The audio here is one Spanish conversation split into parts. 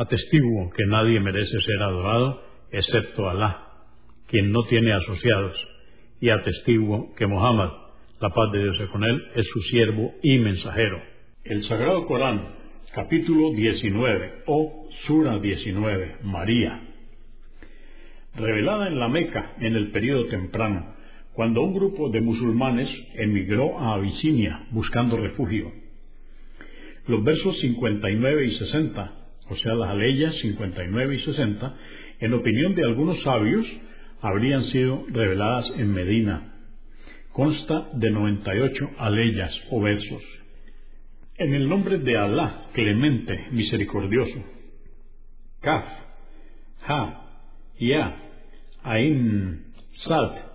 Atestiguo que nadie merece ser adorado excepto Alá, quien no tiene asociados, y atestiguo que Muhammad, la paz de Dios es con él, es su siervo y mensajero. El Sagrado Corán, capítulo 19 o Sura 19, María, revelada en la Meca en el período temprano, cuando un grupo de musulmanes emigró a Abisinia buscando refugio. Los versos 59 y 60 o sea, las aleyas 59 y 60, en opinión de algunos sabios, habrían sido reveladas en Medina. Consta de 98 aleyas o versos. En el nombre de Alá, clemente, misericordioso. Kaf, Ha, Ya, Ain, Sad.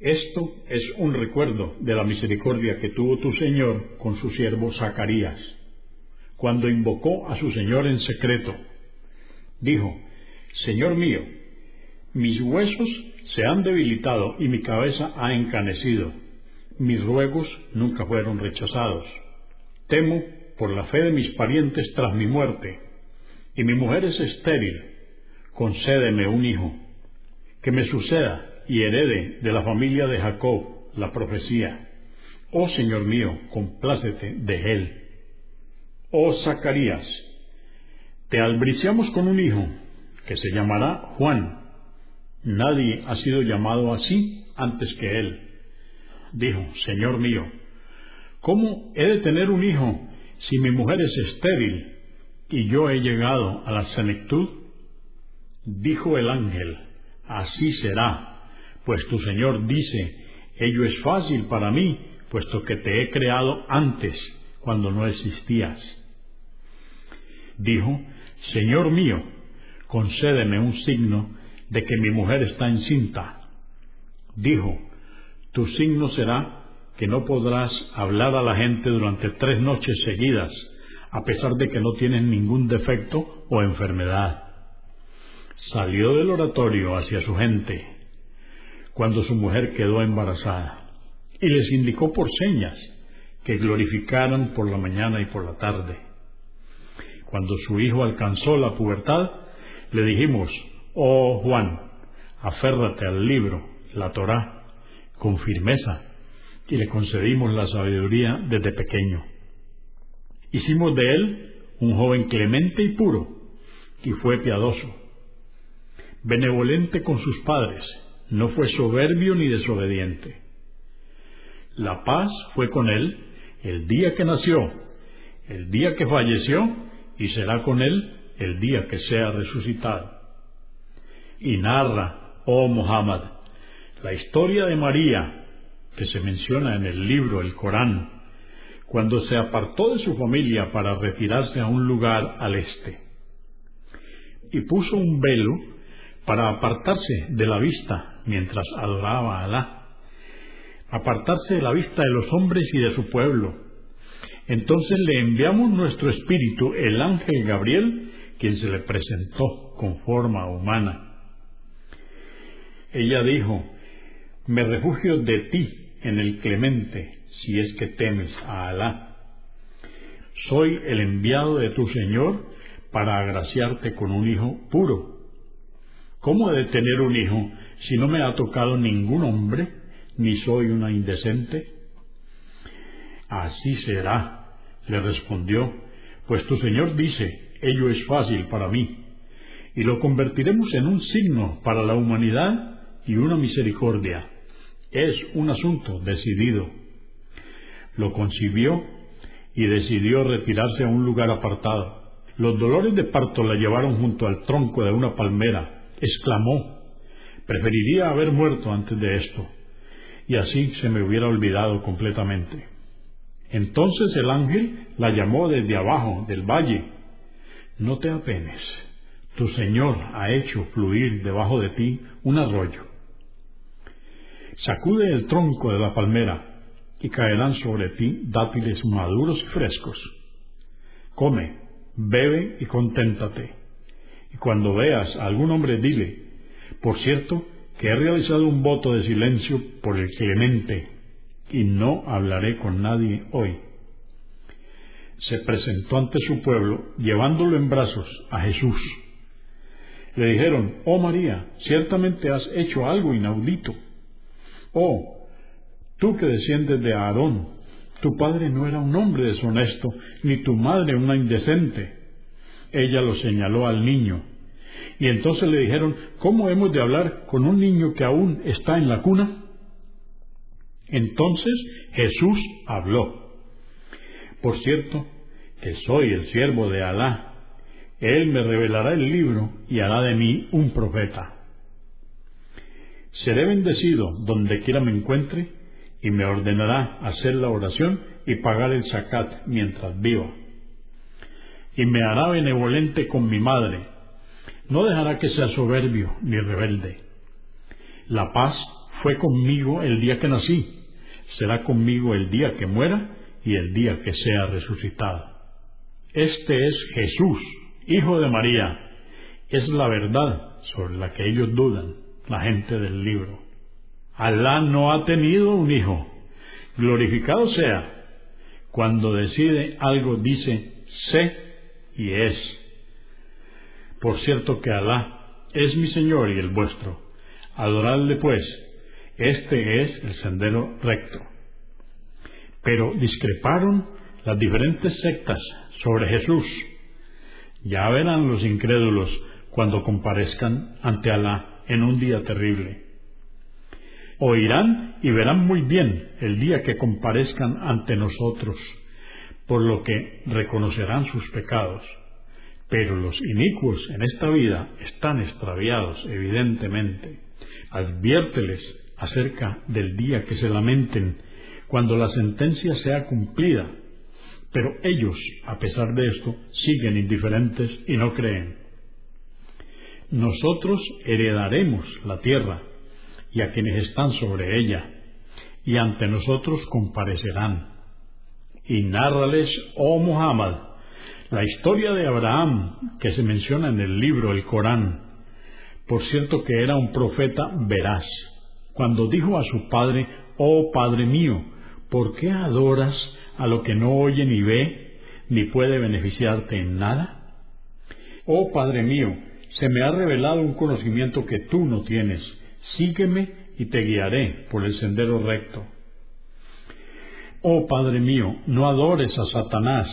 Esto es un recuerdo de la misericordia que tuvo tu Señor con su siervo Zacarías cuando invocó a su Señor en secreto. Dijo, Señor mío, mis huesos se han debilitado y mi cabeza ha encanecido. Mis ruegos nunca fueron rechazados. Temo por la fe de mis parientes tras mi muerte, y mi mujer es estéril. Concédeme un hijo, que me suceda y herede de la familia de Jacob la profecía. Oh Señor mío, complácete de él oh Zacarías, te albriciamos con un hijo que se llamará Juan. Nadie ha sido llamado así antes que él. Dijo, Señor mío, ¿cómo he de tener un hijo si mi mujer es estéril y yo he llegado a la senectud? Dijo el ángel, así será, pues tu Señor dice, ello es fácil para mí, puesto que te he creado antes, cuando no existías dijo, Señor mío, concédeme un signo de que mi mujer está encinta. Dijo, tu signo será que no podrás hablar a la gente durante tres noches seguidas, a pesar de que no tienes ningún defecto o enfermedad. Salió del oratorio hacia su gente cuando su mujer quedó embarazada y les indicó por señas que glorificaran por la mañana y por la tarde cuando su hijo alcanzó la pubertad, le dijimos, oh Juan, aférrate al libro, la Torá, con firmeza, y le concedimos la sabiduría desde pequeño. Hicimos de él un joven clemente y puro, y fue piadoso, benevolente con sus padres, no fue soberbio ni desobediente. La paz fue con él el día que nació, el día que falleció y será con él el día que sea resucitado. Y narra, oh Muhammad, la historia de María que se menciona en el libro El Corán, cuando se apartó de su familia para retirarse a un lugar al este, y puso un velo para apartarse de la vista mientras adoraba a Alá, apartarse de la vista de los hombres y de su pueblo, entonces le enviamos nuestro espíritu, el ángel Gabriel, quien se le presentó con forma humana. Ella dijo, me refugio de ti en el clemente, si es que temes a Alá. Soy el enviado de tu Señor para agraciarte con un hijo puro. ¿Cómo he de tener un hijo si no me ha tocado ningún hombre, ni soy una indecente? Así será, le respondió, pues tu Señor dice, ello es fácil para mí, y lo convertiremos en un signo para la humanidad y una misericordia. Es un asunto decidido. Lo concibió y decidió retirarse a un lugar apartado. Los dolores de parto la llevaron junto al tronco de una palmera. Exclamó, preferiría haber muerto antes de esto, y así se me hubiera olvidado completamente. Entonces el ángel la llamó desde abajo del valle. No te apenes, tu Señor ha hecho fluir debajo de ti un arroyo. Sacude el tronco de la palmera y caerán sobre ti dátiles maduros y frescos. Come, bebe y conténtate. Y cuando veas a algún hombre, dile, por cierto, que he realizado un voto de silencio por el clemente, y no hablaré con nadie hoy. Se presentó ante su pueblo, llevándolo en brazos a Jesús. Le dijeron, Oh María, ciertamente has hecho algo inaudito. Oh, Tú que desciendes de Aarón, tu padre no era un hombre deshonesto, ni tu madre una indecente. Ella lo señaló al niño. Y entonces le dijeron, ¿cómo hemos de hablar con un niño que aún está en la cuna? Entonces Jesús habló. Por cierto, que soy el siervo de Alá. Él me revelará el libro y hará de mí un profeta. Seré bendecido donde quiera me encuentre y me ordenará hacer la oración y pagar el zakat mientras viva. Y me hará benevolente con mi madre. No dejará que sea soberbio ni rebelde. La paz fue conmigo el día que nací, será conmigo el día que muera y el día que sea resucitado. Este es Jesús, Hijo de María. Es la verdad sobre la que ellos dudan, la gente del libro. Alá no ha tenido un hijo. Glorificado sea. Cuando decide algo dice sé y es. Por cierto que Alá es mi Señor y el vuestro. Adoradle pues. Este es el sendero recto. Pero discreparon las diferentes sectas sobre Jesús. Ya verán los incrédulos cuando comparezcan ante Alá en un día terrible oirán y verán muy bien el día que comparezcan ante nosotros, por lo que reconocerán sus pecados. Pero los inicuos en esta vida están extraviados, evidentemente. Adviérteles acerca del día que se lamenten cuando la sentencia sea cumplida. Pero ellos, a pesar de esto, siguen indiferentes y no creen. Nosotros heredaremos la tierra y a quienes están sobre ella, y ante nosotros comparecerán. Y nárrales, oh Muhammad, la historia de Abraham que se menciona en el libro, el Corán. Por cierto que era un profeta veraz, cuando dijo a su padre, oh Padre mío, ¿por qué adoras a lo que no oye ni ve, ni puede beneficiarte en nada? Oh Padre mío, se me ha revelado un conocimiento que tú no tienes sígueme y te guiaré por el sendero recto. Oh Padre mío, no adores a Satanás,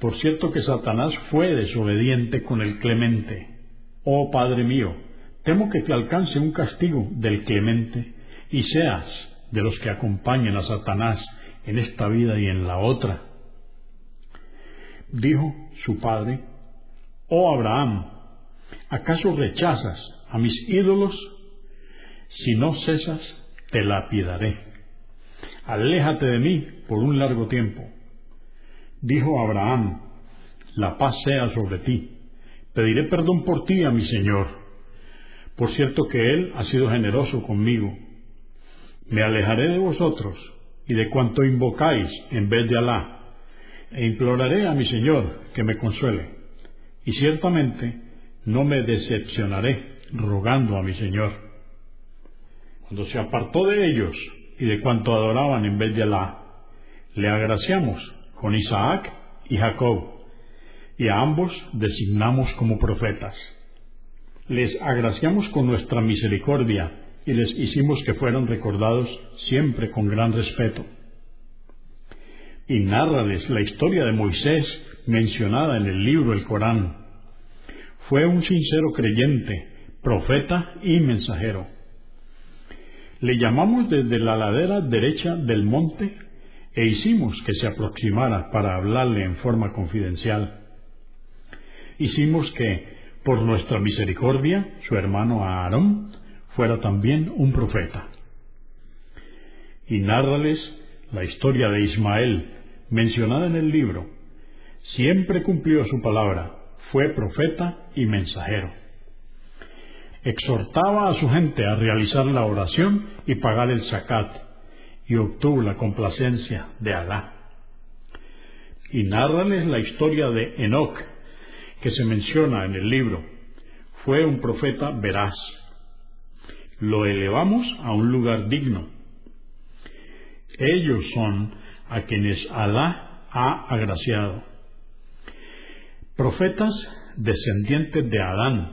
por cierto que Satanás fue desobediente con el clemente. Oh Padre mío, temo que te alcance un castigo del clemente y seas de los que acompañen a Satanás en esta vida y en la otra. Dijo su padre, Oh Abraham, ¿acaso rechazas a mis ídolos si no cesas, te lapidaré. Aléjate de mí por un largo tiempo. Dijo Abraham, la paz sea sobre ti. Pediré perdón por ti a mi Señor. Por cierto que Él ha sido generoso conmigo. Me alejaré de vosotros y de cuanto invocáis en vez de Alá, e imploraré a mi Señor que me consuele. Y ciertamente no me decepcionaré rogando a mi Señor cuando se apartó de ellos y de cuanto adoraban en vez de Alá, le agraciamos con Isaac y Jacob, y a ambos designamos como profetas. Les agraciamos con nuestra misericordia y les hicimos que fueran recordados siempre con gran respeto. Y nárrales la historia de Moisés mencionada en el libro El Corán. fue un sincero creyente, profeta y mensajero. Le llamamos desde la ladera derecha del monte e hicimos que se aproximara para hablarle en forma confidencial. Hicimos que, por nuestra misericordia, su hermano Aarón fuera también un profeta. Y nárrales la historia de Ismael, mencionada en el libro. Siempre cumplió su palabra, fue profeta y mensajero. Exhortaba a su gente a realizar la oración y pagar el zakat, y obtuvo la complacencia de Alá. Y nárrales la historia de Enoch, que se menciona en el libro. Fue un profeta veraz. Lo elevamos a un lugar digno. Ellos son a quienes Alá ha agraciado. Profetas descendientes de Adán,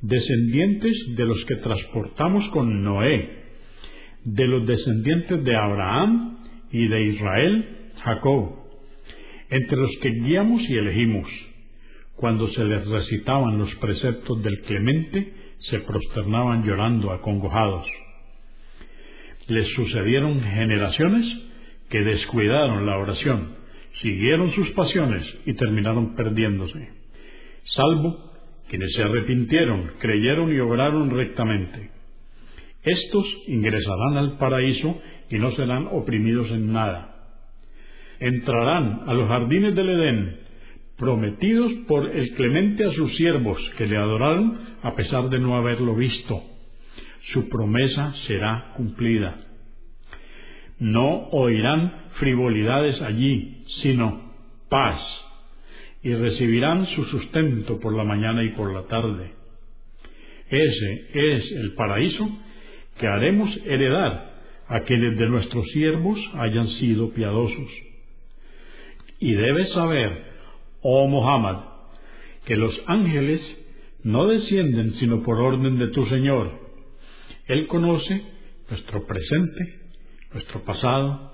descendientes de los que transportamos con Noé, de los descendientes de Abraham y de Israel, Jacob, entre los que guiamos y elegimos. Cuando se les recitaban los preceptos del clemente, se prosternaban llorando acongojados. Les sucedieron generaciones que descuidaron la oración, siguieron sus pasiones y terminaron perdiéndose. Salvo quienes se arrepintieron, creyeron y obraron rectamente. Estos ingresarán al paraíso y no serán oprimidos en nada. Entrarán a los jardines del Edén, prometidos por el clemente a sus siervos que le adoraron a pesar de no haberlo visto. Su promesa será cumplida. No oirán frivolidades allí, sino paz, y recibirán su sustento por la mañana y por la tarde. Ese es el paraíso que haremos heredar a quienes de nuestros siervos hayan sido piadosos. Y debes saber, oh Muhammad, que los ángeles no descienden sino por orden de tu Señor. Él conoce nuestro presente, nuestro pasado,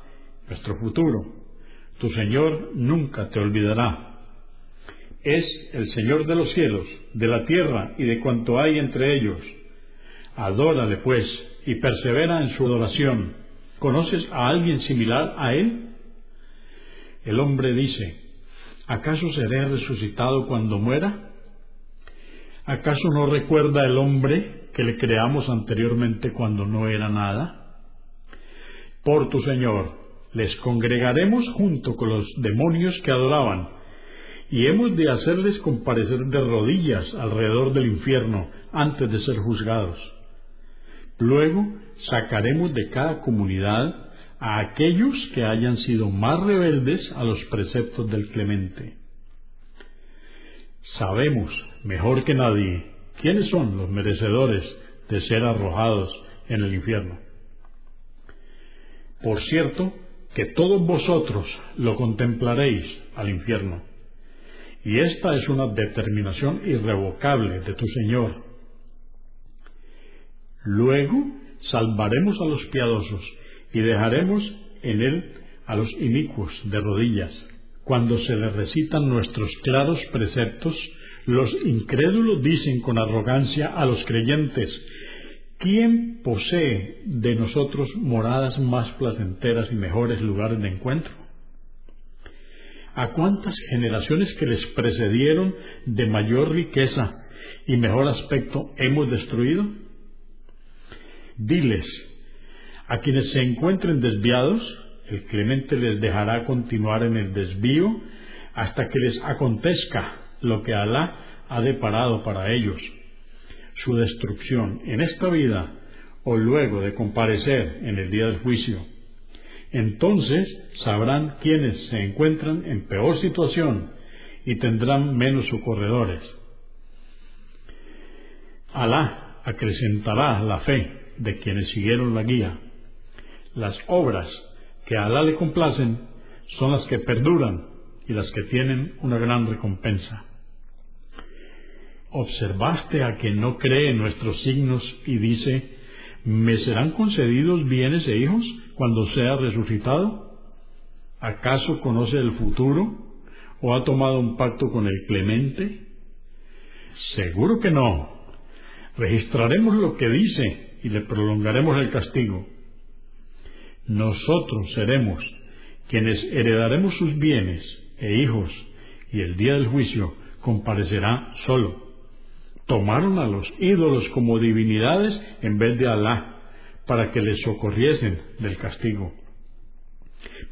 nuestro futuro. Tu Señor nunca te olvidará. Es el Señor de los cielos, de la tierra y de cuanto hay entre ellos. Adórale, pues, y persevera en su adoración. ¿Conoces a alguien similar a él? El hombre dice, ¿acaso seré resucitado cuando muera? ¿Acaso no recuerda el hombre que le creamos anteriormente cuando no era nada? Por tu Señor, les congregaremos junto con los demonios que adoraban, y hemos de hacerles comparecer de rodillas alrededor del infierno antes de ser juzgados. Luego sacaremos de cada comunidad a aquellos que hayan sido más rebeldes a los preceptos del clemente. Sabemos mejor que nadie quiénes son los merecedores de ser arrojados en el infierno. Por cierto, que todos vosotros lo contemplaréis al infierno. Y esta es una determinación irrevocable de tu Señor Luego salvaremos a los piadosos y dejaremos en él a los inicuos de rodillas. Cuando se les recitan nuestros claros preceptos, los incrédulos dicen con arrogancia a los creyentes, ¿quién posee de nosotros moradas más placenteras y mejores lugares de encuentro? ¿A cuántas generaciones que les precedieron de mayor riqueza y mejor aspecto hemos destruido? Diles, a quienes se encuentren desviados, el clemente les dejará continuar en el desvío hasta que les acontezca lo que Alá ha deparado para ellos, su destrucción en esta vida o luego de comparecer en el día del juicio. Entonces sabrán quienes se encuentran en peor situación y tendrán menos socorredores. Alá acrecentará la fe de quienes siguieron la guía. Las obras que a Alá le complacen son las que perduran y las que tienen una gran recompensa. ¿Observaste a quien no cree en nuestros signos y dice, ¿me serán concedidos bienes e hijos cuando sea resucitado? ¿Acaso conoce el futuro o ha tomado un pacto con el clemente? Seguro que no. Registraremos lo que dice y le prolongaremos el castigo. Nosotros seremos quienes heredaremos sus bienes e hijos, y el día del juicio comparecerá solo. Tomaron a los ídolos como divinidades en vez de Alá, para que les socorriesen del castigo.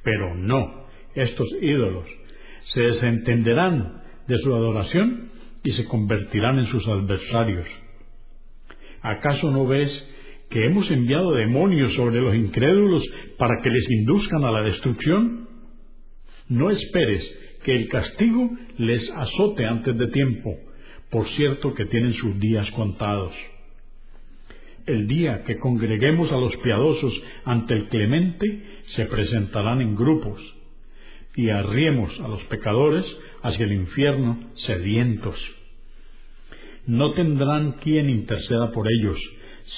Pero no, estos ídolos se desentenderán de su adoración y se convertirán en sus adversarios. ¿Acaso no ves que hemos enviado demonios sobre los incrédulos para que les induzcan a la destrucción? No esperes que el castigo les azote antes de tiempo, por cierto que tienen sus días contados. El día que congreguemos a los piadosos ante el clemente, se presentarán en grupos, y arriemos a los pecadores hacia el infierno sedientos. No tendrán quien interceda por ellos,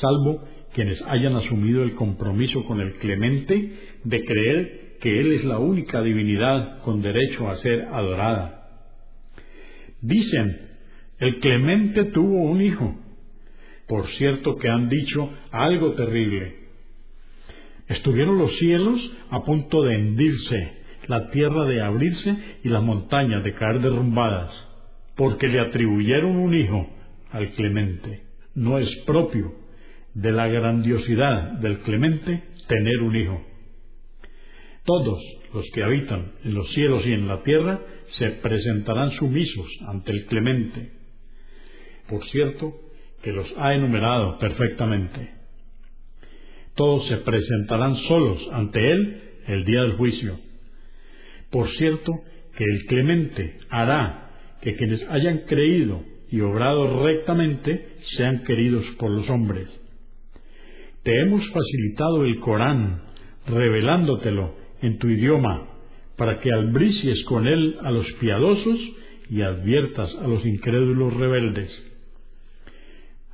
salvo quienes hayan asumido el compromiso con el clemente de creer que Él es la única divinidad con derecho a ser adorada. Dicen, el clemente tuvo un hijo. Por cierto que han dicho algo terrible. Estuvieron los cielos a punto de hendirse, la tierra de abrirse y las montañas de caer derrumbadas, porque le atribuyeron un hijo al clemente. No es propio de la grandiosidad del clemente tener un hijo. Todos los que habitan en los cielos y en la tierra se presentarán sumisos ante el clemente. Por cierto, que los ha enumerado perfectamente. Todos se presentarán solos ante él el día del juicio. Por cierto, que el clemente hará que quienes hayan creído y obrado rectamente sean queridos por los hombres. Te hemos facilitado el Corán, revelándotelo en tu idioma, para que albricies con él a los piadosos y adviertas a los incrédulos rebeldes.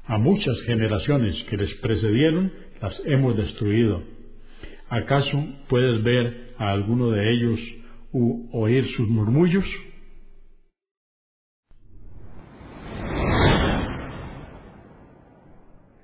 A muchas generaciones que les precedieron las hemos destruido. ¿Acaso puedes ver a alguno de ellos u oír sus murmullos?